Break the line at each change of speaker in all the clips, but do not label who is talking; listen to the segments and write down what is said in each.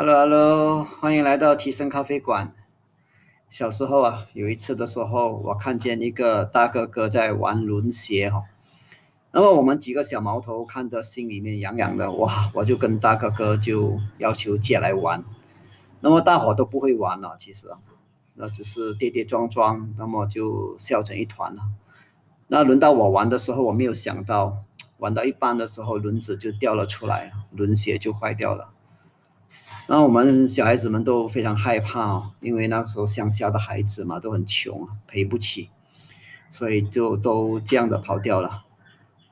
Hello，Hello，欢迎来到提升咖啡馆。小时候啊，有一次的时候，我看见一个大哥哥在玩轮鞋哈，那么我们几个小毛头看得心里面痒痒的，哇，我就跟大哥哥就要求借来玩。那么大伙都不会玩了，其实啊，那只是跌跌撞撞，那么就笑成一团了。那轮到我玩的时候，我没有想到，玩到一半的时候，轮子就掉了出来，轮鞋就坏掉了。那我们小孩子们都非常害怕哦，因为那个时候乡下的孩子嘛都很穷，赔不起，所以就都这样的跑掉了。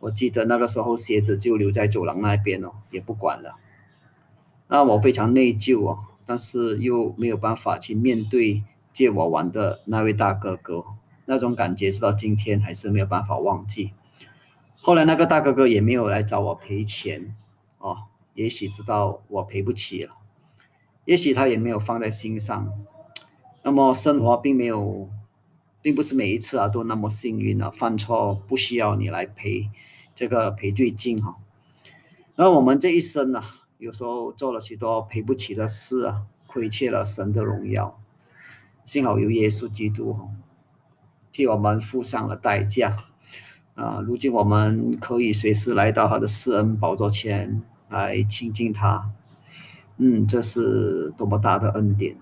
我记得那个时候鞋子就留在走廊那边哦，也不管了。那我非常内疚哦，但是又没有办法去面对借我玩的那位大哥哥，那种感觉直到今天还是没有办法忘记。后来那个大哥哥也没有来找我赔钱哦，也许知道我赔不起了。也许他也没有放在心上，那么生活并没有，并不是每一次啊都那么幸运啊，犯错不需要你来赔这个赔罪金哈。那我们这一生啊，有时候做了许多赔不起的事啊，亏欠了神的荣耀。幸好有耶稣基督哈，替我们付上了代价啊。如今我们可以随时来到他的施恩宝座前来亲近他。嗯，这是多么大的恩典！